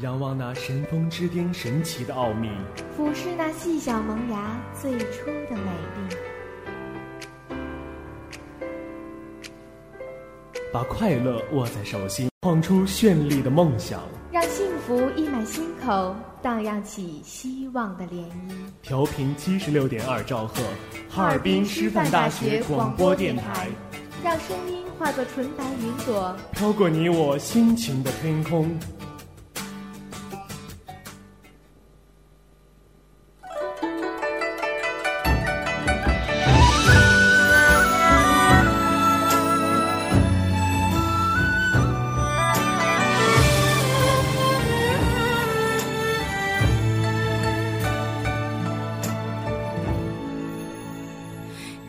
仰望那神峰之巅神奇的奥秘，俯视那细小萌芽最初的美丽，把快乐握在手心，晃出绚丽的梦想，让幸福溢满心口，荡漾起希望的涟漪。调频七十六点二兆赫，哈尔滨师范大学广播电台。让声音化作纯白云朵，飘过你我心情的天空。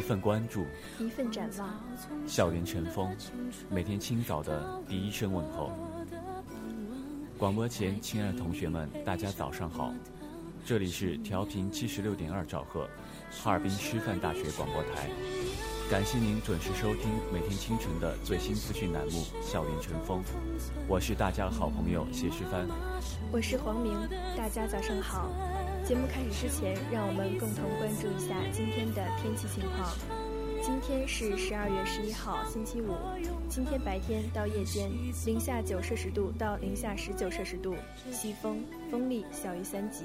份关注，一份展望，校园晨风，每天清早的第一声问候。广播前，亲爱的同学们，大家早上好，这里是调频七十六点二兆赫，哈尔滨师范大学广播台，感谢您准时收听每天清晨的最新资讯栏目《校园晨风》，我是大家的好朋友谢诗帆，我是黄明，大家早上好。节目开始之前，让我们共同关注一下今天的天气情况。今天是十二月十一号，星期五。今天白天到夜间，零下九摄氏度到零下十九摄氏度，西风，风力小于三级。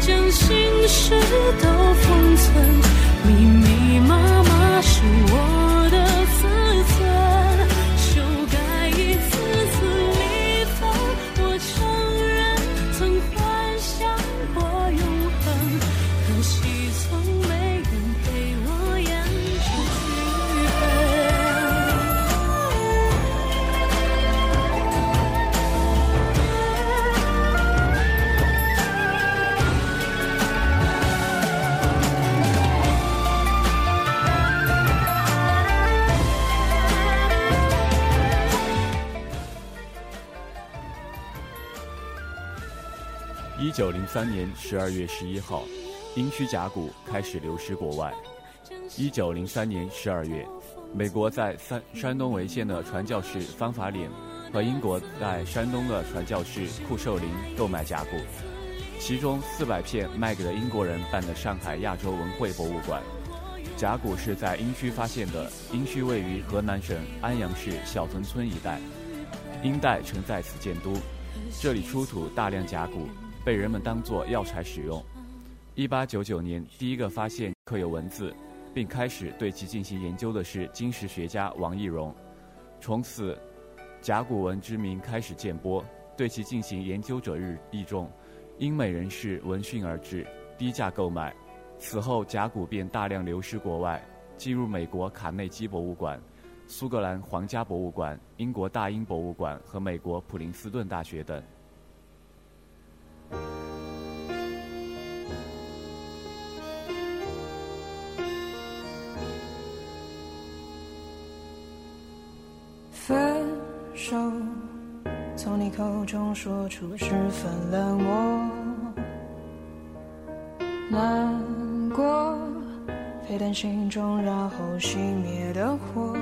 将心事都封存，密密麻麻是我三年十二月十一号，殷墟甲骨开始流失国外，一九零三年十二月，美国在山山东潍县的传教士方法脸和英国在山东的传教士库寿林购买甲骨，其中四百片卖给了英国人办的上海亚洲文汇博物馆。甲骨是在殷墟发现的，殷墟位于河南省安阳市小屯村一带，殷代曾在此建都，这里出土大量甲骨，被人们当作药材使用。一八九九年，第一个发现刻有文字，并开始对其进行研究的是金石学家王懿荣。从此，甲骨文之名开始渐播，对其进行研究者日益众，英美人士闻讯而至，低价购买。此后，甲骨便大量流失国外，进入美国卡内基博物馆、苏格兰皇家博物馆、英国大英博物馆和美国普林斯顿大学等。分手，从你口中说出十分冷漠，难过，沸腾心中然后熄灭的火。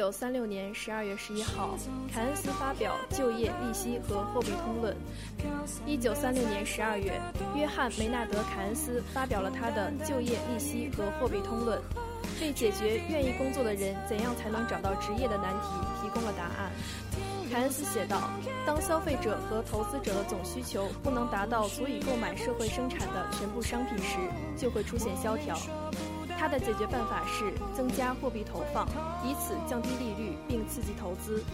九三六年十二月十一号，凯恩斯发表《就业、利息和货币通论》。一九三六年十二月，约翰·梅纳德·凯恩斯发表了他的《就业、利息和货币通论》，为解决愿意工作的人怎样才能找到职业的难题提供了答案。凯恩斯写道：“当消费者和投资者的总需求不能达到足以购买社会生产的全部商品时，就会出现萧条。”他的解决办法是增加货币投放，以此降低利率并刺激投资。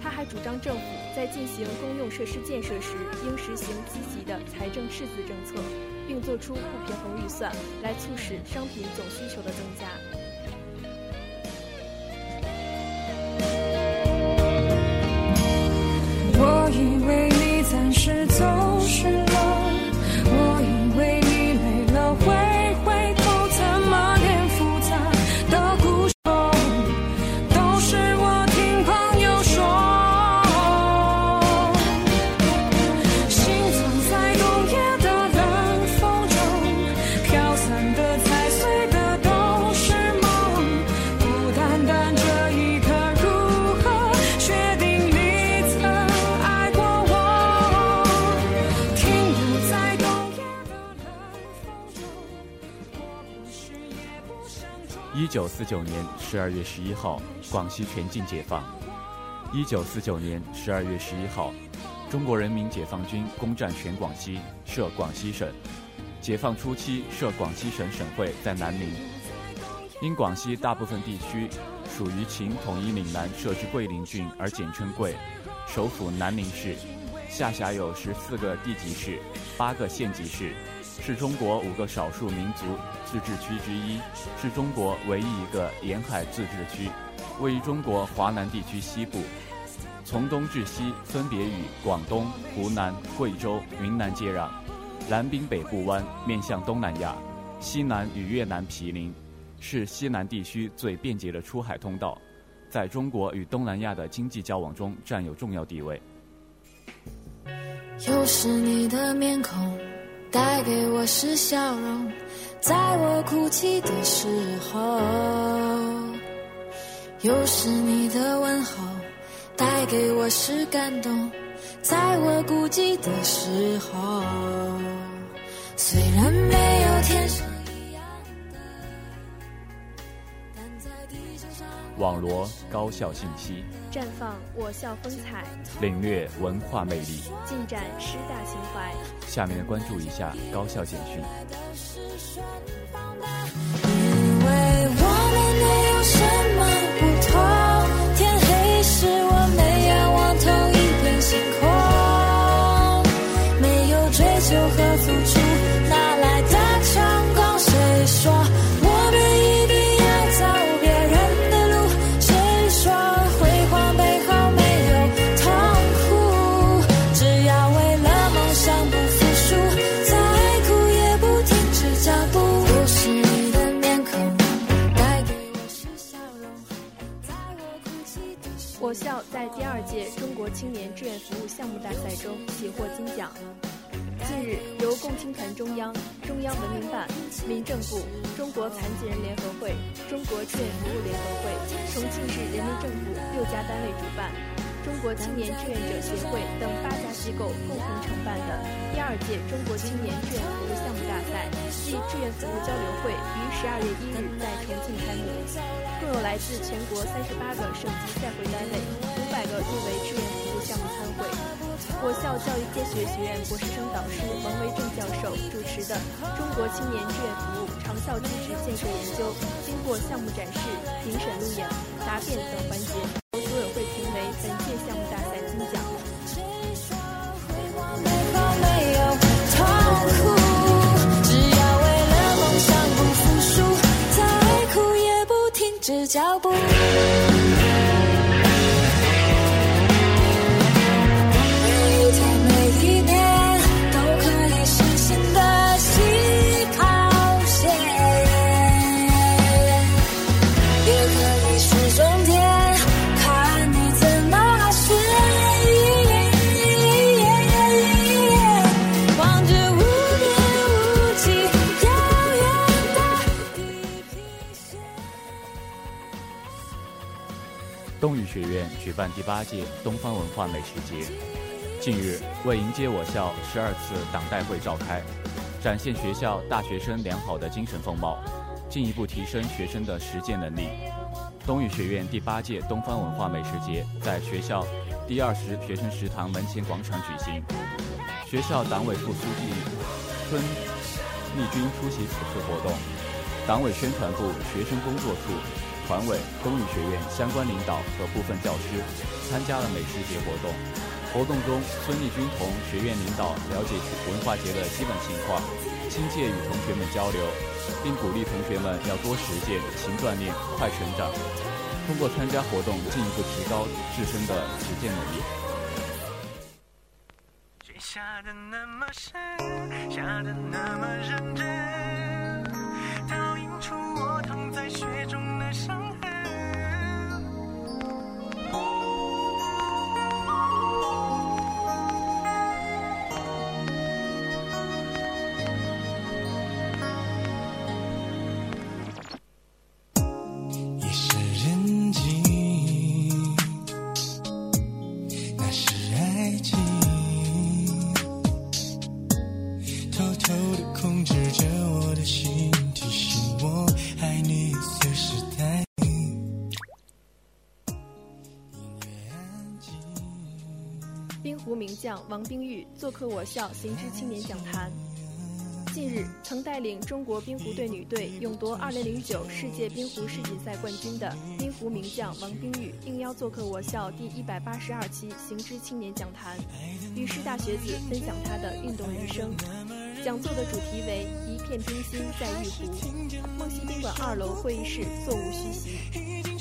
他还主张政府在进行公用设施建设时，应实行积极的财政赤字政策，并做出不平衡预算，来促使商品总需求的增加。一九四九年十二月十一号，广西全境解放。一九四九年十二月十一号，中国人民解放军攻占全广西，设广西省。解放初期，设广西省省会在南宁。因广西大部分地区属于秦统一岭南设置桂林郡而简称桂，首府南宁市，下辖有十四个地级市、八个县级市，是中国五个少数民族自治区之一，是中国唯一一个沿海自治区，位于中国华南地区西部，从东至西分别与广东、湖南、贵州、云南接壤，南滨北部湾面向东南亚，西南与越南毗邻，是西南地区最便捷的出海通道，在中国与东南亚的经济交往中占有重要地位。又是你的面孔，带给我是笑容，在我哭泣的时候；又是你的问候，带给我是感动，在我孤寂的时候。虽然没有天生一样的，但在地球上。网罗高校信息，绽放我校风采，领略文化魅力。尽展师大情怀。下面关注一下高校简讯。青年志愿服务项目大赛中喜获金奖。近日，由共青团中央、中央文明办、民政部、中国残疾人联合会、中国志愿服务联合会、重庆市人民政府六家单位主办，中国青年志愿者协会等八家机构共同承办的第二届中国青年志愿服务项目大赛暨志愿服务交流会于十二月一日在重庆开幕，共有来自全国三十八个省级赛会单位五百个入围志愿服务项目参会。我校教育科学学院博士生导师王维正教授主持的中国青年志愿服务长效机制建设研究，经过项目展示、评审路演、答辩等环节，学院举办第八届东方文化美食节，近日为迎接我校十二次党代会召开，展现学校大学生良好的精神风貌，进一步提升学生的实践能力。东语学院第八届东方文化美食节在学校第二十学生食堂门前广场举行，学校党委副书记孙丽君出席此次活动，党委宣传部学生工作处。团委、东语学院相关领导和部分教师参加了美食节活动。活动中，孙立军同学院领导了解文化节的基本情况，亲切与同学们交流，并鼓励同学们要多实践、勤锻炼、快成长，通过参加活动进一步提高自身的实践能力。雪下的那么深，下的那么认真，倒映出我将王冰玉做客我校行知青年讲坛。近日，曾带领中国冰壶队女队勇夺2009世界冰壶世锦赛冠军的冰壶名将王冰玉应邀做客我校第一百八十二期行知青年讲坛，与师大学子分享她的运动人生。讲座的主题为“一片冰心在玉壶”，梦溪宾馆二楼会议室座无虚席。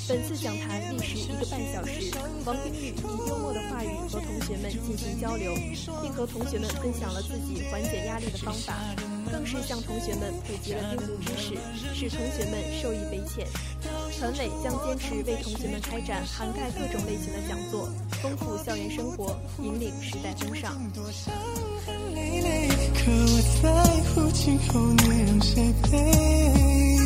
本次讲坛历时一个半小时，王冰玉以幽默的话语和同学们进行交流，并和同学们分享了自己缓解压力的方法，更是向同学们普及了冰壶知识，使同学们受益匪浅。团委将坚持为同学们开展涵盖各种类型的讲座，丰富校园生活，引领时代风尚。可我在乎今后你让谁陪？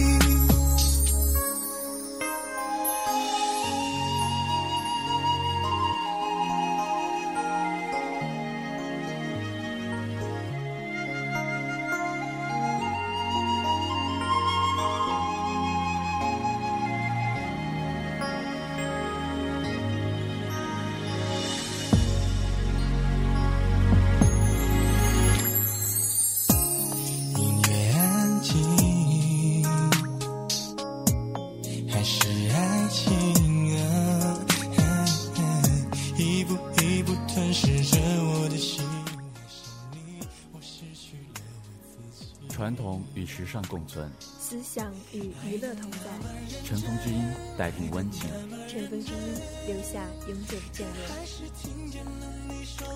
与时尚共存，思想与娱乐同在，尘封之音带进温情。尘封之音留下永久的眷恋。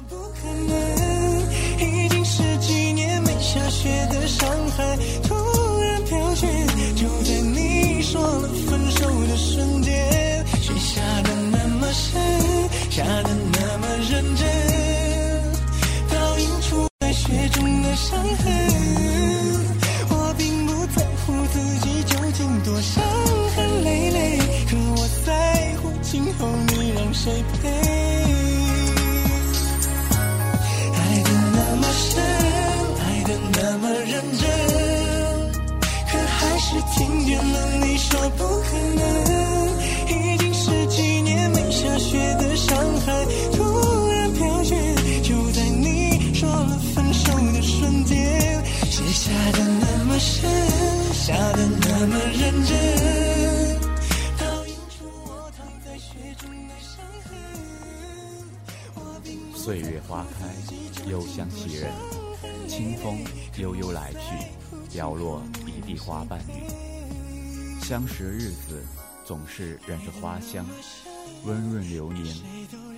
不可能，已经十几年没下雪的上海突然飘雪，就在你说了分手的瞬间，雪下的那么深，下开，幽香袭人，清风悠悠来去，摇落一地花瓣雨。相识的日子总是染着花香，温润流年。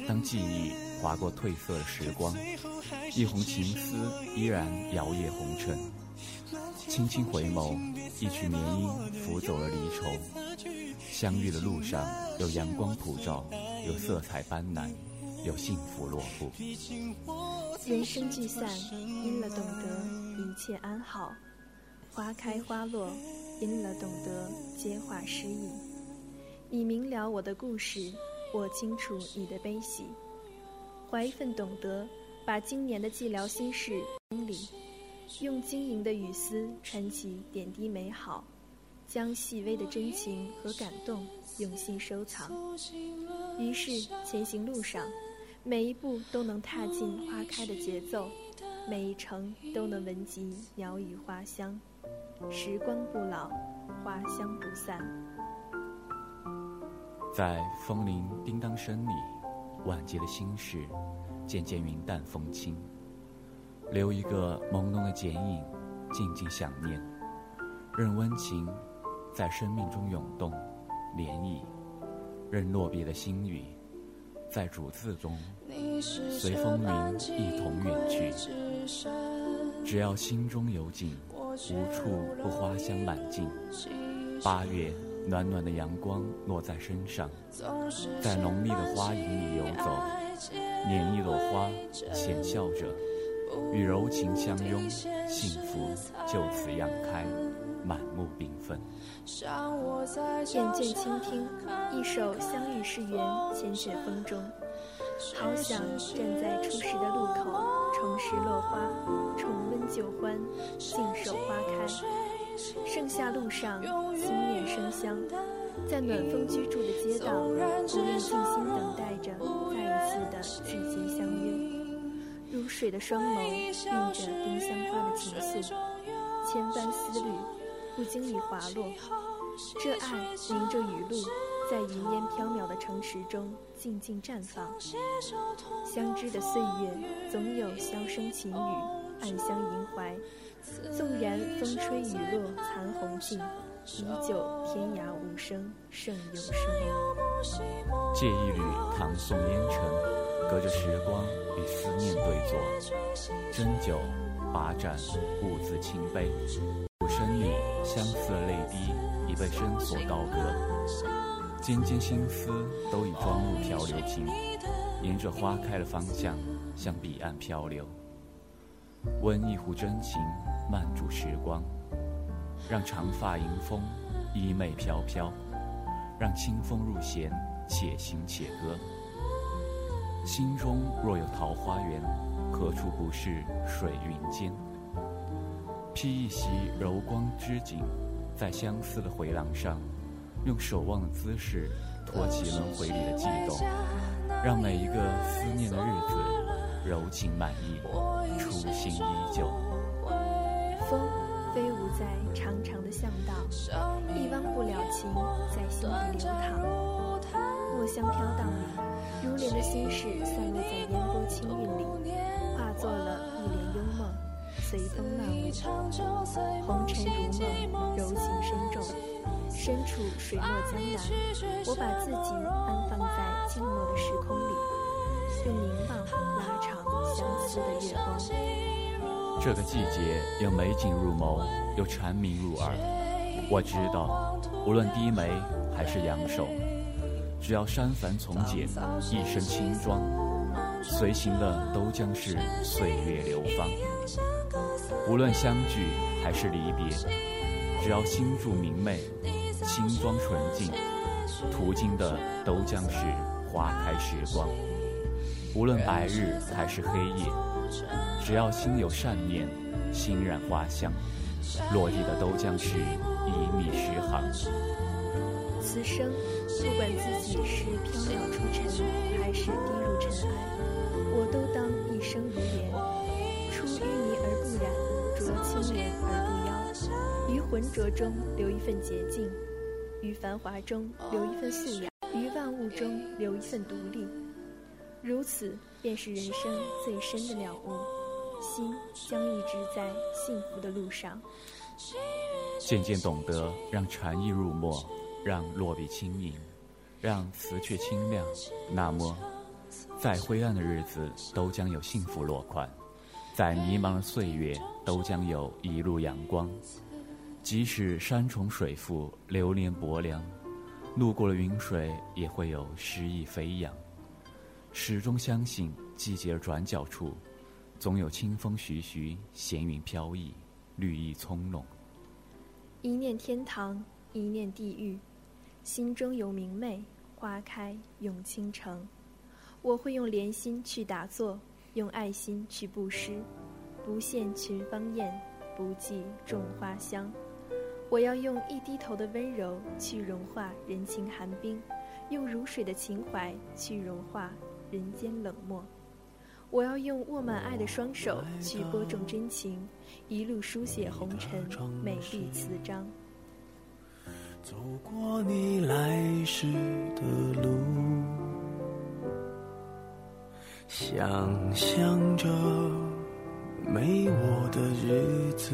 当记忆划过褪色的时光，一泓情丝依然摇曳红尘。轻轻回眸，一曲绵音拂走了离愁。相遇的路上，有阳光普照，有色彩斑斓，有幸福落步。人生聚散，因了懂得一切安好；花开花落，因了懂得皆化诗意。你明了我的故事，我清楚你的悲喜。怀一份懂得，把今年的寂寥心事清理，用晶莹的雨丝穿起点滴美好。将细微的真情和感动用心收藏，于是前行路上，每一步都能踏进花开的节奏，每一程都能闻及鸟语花香。时光不老，花香不散。在风铃叮当声里，晚节的心事渐渐云淡风轻，留一个朦胧的剪影，静静想念，任温情。在生命中涌动，涟漪，任落别的心语，在主字中随风云一同远去。只要心中有景，无处不花香满径。八月暖暖的阳光落在身上，在浓密的花影里游走，捻一朵花，浅笑着，与柔情相拥，幸福就此漾开。满目缤纷。眼见倾听一首《相遇是缘》，千雪风中，好想站在初识的路口，重拾落花，重温旧欢，静守花开。盛夏路上，心念生香，在暖风居住的街道，不愿静心等待着再一次的季节相约。如水的双眸，映着丁香花的情愫，千般思虑。不经意滑落，这爱淋着雨露，在云烟飘渺的城池中静静绽放。相知的岁月，总有箫声琴语，暗香萦怀。纵然风吹雨落残红尽，依旧天涯无声胜有声。借一缕唐宋烟尘，隔着时光与思念对坐。斟酒把盏，兀自清杯。生女相似的泪滴已被深锁高阁，尖尖心思都已装入漂流瓶，沿着花开的方向向彼岸漂流。温一壶真情，慢煮时光，让长发迎风，衣袂飘飘，让清风入弦，且行且歌。心中若有桃花源，何处不是水云间？披一袭柔光织锦，在相思的回廊上，用守望的姿势托起轮回里的悸动，让每一个思念的日子柔情满溢，初心依旧。风飞舞在长长的巷道，一汪不了情在心底流淌。墨香飘荡里，如莲的心事散落在烟波清韵里，化作了一帘幽梦。随风漫舞，红尘如梦，柔情深重。身处水墨江南，我把自己安放在静默的时空里，用凝望拉长相思的月光。这个季节有美景入眸，有蝉鸣入耳。我知道，无论低眉还是扬首，只要删繁从简，一身轻装，随行的都将是岁月流芳。无论相聚还是离别，只要心住明媚，心装纯净，途经的都将是花开时光。无论白日还是黑夜，只要心有善念，心染花香，落地的都将是一米诗行。此生，不管自己是飘渺出尘，还是滴入尘埃，我都当一生如浑浊中留一份洁净，于繁华中留一份素雅，于万物中留一份独立。如此，便是人生最深的了悟，心将一直在幸福的路上。渐渐懂得，让禅意入墨，让落笔轻盈，让词阙清亮。那么，再灰暗的日子都将有幸福落款，在迷茫的岁月都将有一路阳光。即使山重水复，流连薄凉，路过了云水，也会有诗意飞扬。始终相信，季节转角处，总有清风徐徐，闲云飘逸，绿意葱茏。一念天堂，一念地狱，心中有明媚，花开永倾城。我会用莲心去打坐，用爱心去布施，不羡群芳艳，不计众花香。我要用一低头的温柔去融化人情寒冰，用如水的情怀去融化人间冷漠。我要用握满爱的双手去播种真情，一路书写红尘美丽词章。走过你来时的路，想象着没我的日子，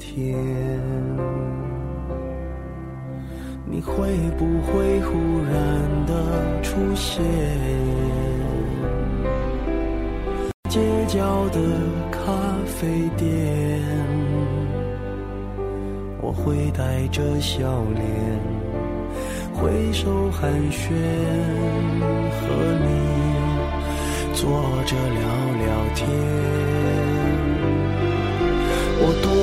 天。你会不会忽然的出现？街角的咖啡店，我会带着笑脸，挥手寒暄，和你坐着聊聊天。我多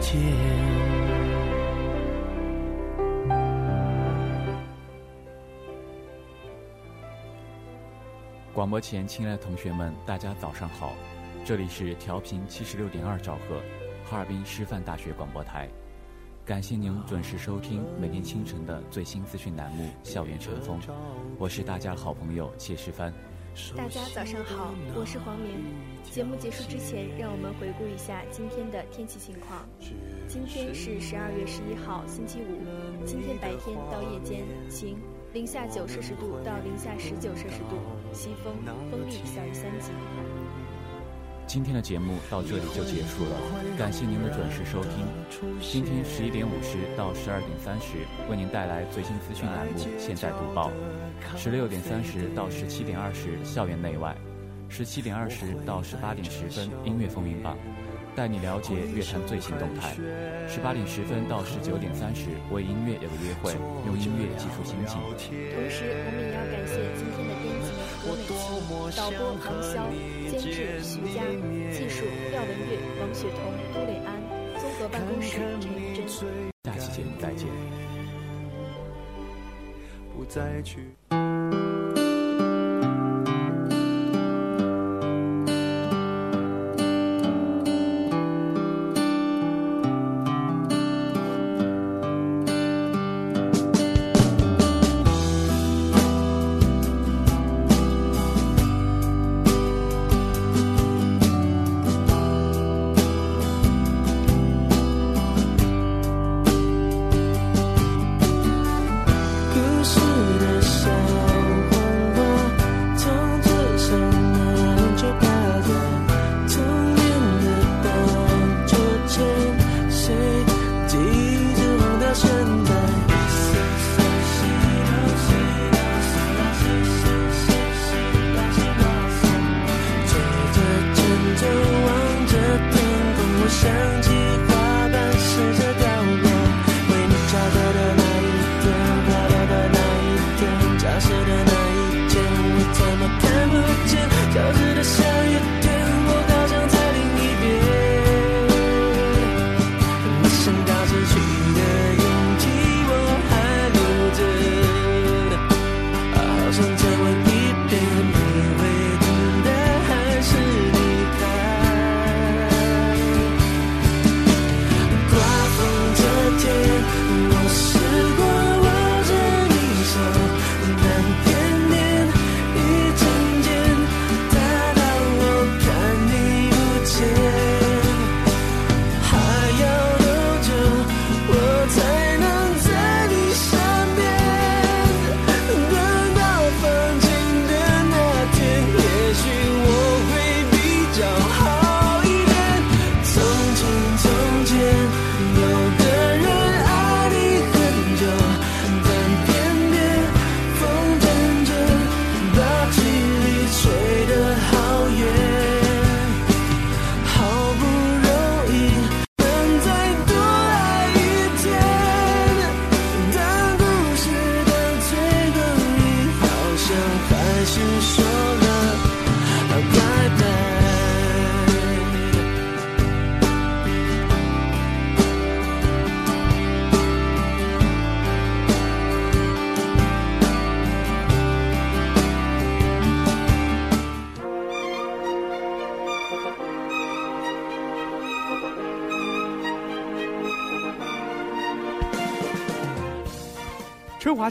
见。广播前，亲爱的同学们，大家早上好！这里是调频七十六点二兆赫，哈尔滨师范大学广播台。感谢您准时收听每天清晨的最新资讯栏目《校园晨风》，我是大家好朋友谢世帆。大家早上好，我是黄明。节目结束之前，让我们回顾一下今天的天气情况。今天是十二月十一号，星期五。今天白天到夜间晴。零下九摄氏度到零下十九摄氏度，西风，风力小于三级。今天的节目到这里就结束了，感谢您的准时收听。今天十一点五十到十二点三十，为您带来最新资讯栏目《现在读报》；十六点三十到十七点二十，校园内外；十七点二十到十八点十分，音乐风云榜。带你了解乐坛最新动态。十八点十分到十九点三十，为音乐有个约会，用音乐记述心情。同时，我们也要感谢今天的、导播王潇、监制徐佳、技术廖文月、王雪彤、都磊安、综合办公室陈玉珍。下期节目再见。不再去。